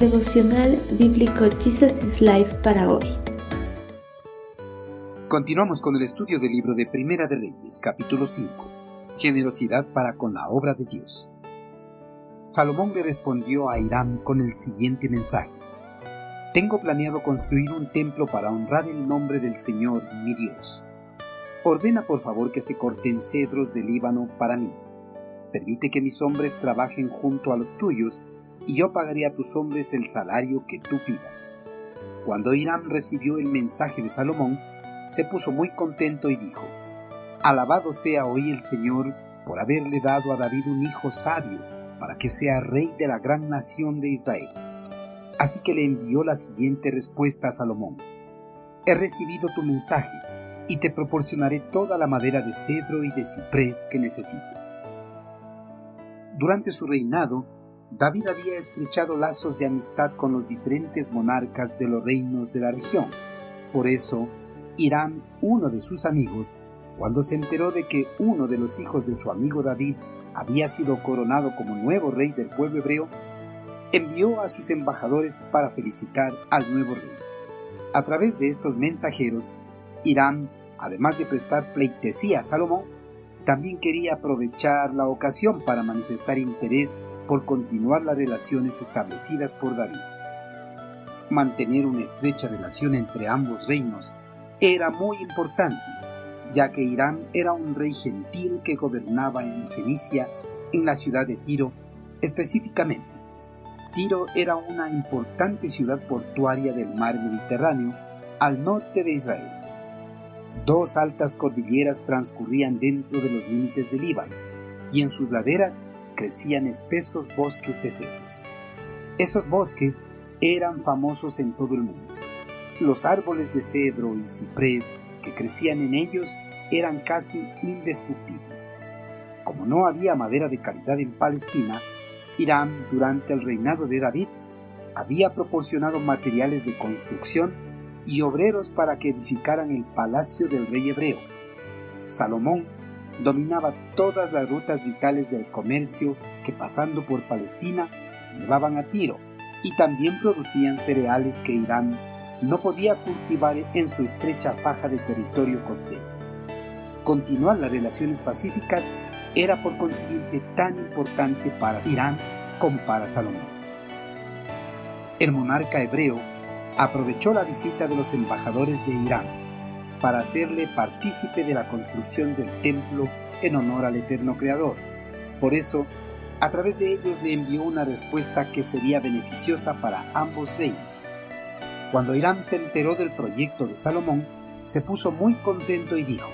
Devocional Bíblico Jesus is Life para hoy. Continuamos con el estudio del libro de Primera de Reyes, capítulo 5. Generosidad para con la obra de Dios. Salomón le respondió a Irán con el siguiente mensaje. Tengo planeado construir un templo para honrar el nombre del Señor, mi Dios. Ordena por favor que se corten cedros de Líbano para mí. Permite que mis hombres trabajen junto a los tuyos y yo pagaré a tus hombres el salario que tú pidas. Cuando Irán recibió el mensaje de Salomón, se puso muy contento y dijo, Alabado sea hoy el Señor por haberle dado a David un hijo sabio para que sea rey de la gran nación de Israel. Así que le envió la siguiente respuesta a Salomón. He recibido tu mensaje y te proporcionaré toda la madera de cedro y de ciprés que necesites. Durante su reinado, David había estrechado lazos de amistad con los diferentes monarcas de los reinos de la región. Por eso, Irán, uno de sus amigos, cuando se enteró de que uno de los hijos de su amigo David había sido coronado como nuevo rey del pueblo hebreo, envió a sus embajadores para felicitar al nuevo rey. A través de estos mensajeros, Irán, además de prestar pleitesía a Salomón, también quería aprovechar la ocasión para manifestar interés por continuar las relaciones establecidas por David. Mantener una estrecha relación entre ambos reinos era muy importante, ya que Irán era un rey gentil que gobernaba en Fenicia, en la ciudad de Tiro específicamente. Tiro era una importante ciudad portuaria del mar Mediterráneo al norte de Israel. Dos altas cordilleras transcurrían dentro de los límites del Líbano y en sus laderas crecían espesos bosques de cedros. Esos bosques eran famosos en todo el mundo. Los árboles de cedro y ciprés que crecían en ellos eran casi indestructibles. Como no había madera de calidad en Palestina, Irán, durante el reinado de David, había proporcionado materiales de construcción y obreros para que edificaran el palacio del rey hebreo. Salomón dominaba todas las rutas vitales del comercio que pasando por Palestina llevaban a Tiro y también producían cereales que Irán no podía cultivar en su estrecha faja de territorio costero. Continuar las relaciones pacíficas era por consiguiente tan importante para Irán como para Salomón. El monarca hebreo aprovechó la visita de los embajadores de Irán para hacerle partícipe de la construcción del templo en honor al eterno Creador. Por eso, a través de ellos le envió una respuesta que sería beneficiosa para ambos reinos. Cuando Irán se enteró del proyecto de Salomón, se puso muy contento y dijo,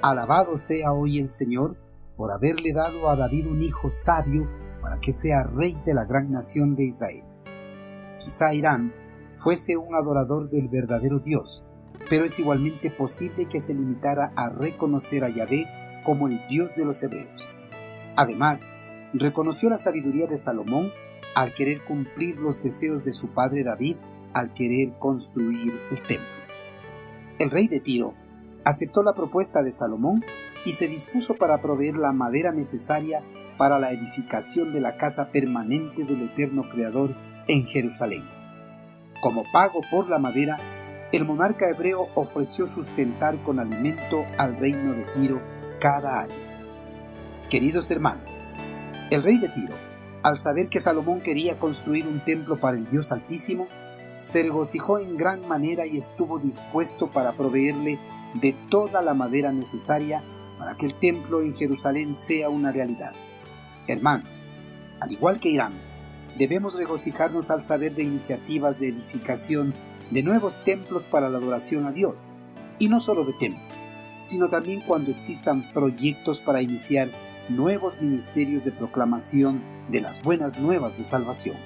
Alabado sea hoy el Señor por haberle dado a David un hijo sabio para que sea rey de la gran nación de Israel. Quizá Irán fuese un adorador del verdadero Dios, pero es igualmente posible que se limitara a reconocer a Yahvé como el Dios de los hebreos. Además, reconoció la sabiduría de Salomón al querer cumplir los deseos de su padre David al querer construir el templo. El rey de Tiro aceptó la propuesta de Salomón y se dispuso para proveer la madera necesaria para la edificación de la casa permanente del eterno Creador en Jerusalén. Como pago por la madera, el monarca hebreo ofreció sustentar con alimento al reino de Tiro cada año. Queridos hermanos, el rey de Tiro, al saber que Salomón quería construir un templo para el Dios Altísimo, se regocijó en gran manera y estuvo dispuesto para proveerle de toda la madera necesaria para que el templo en Jerusalén sea una realidad. Hermanos, al igual que Irán, debemos regocijarnos al saber de iniciativas de edificación de nuevos templos para la adoración a Dios, y no solo de templos, sino también cuando existan proyectos para iniciar nuevos ministerios de proclamación de las buenas nuevas de salvación.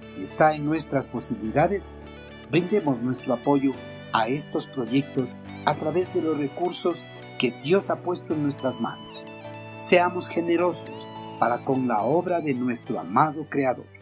Si está en nuestras posibilidades, brindemos nuestro apoyo a estos proyectos a través de los recursos que Dios ha puesto en nuestras manos. Seamos generosos para con la obra de nuestro amado Creador.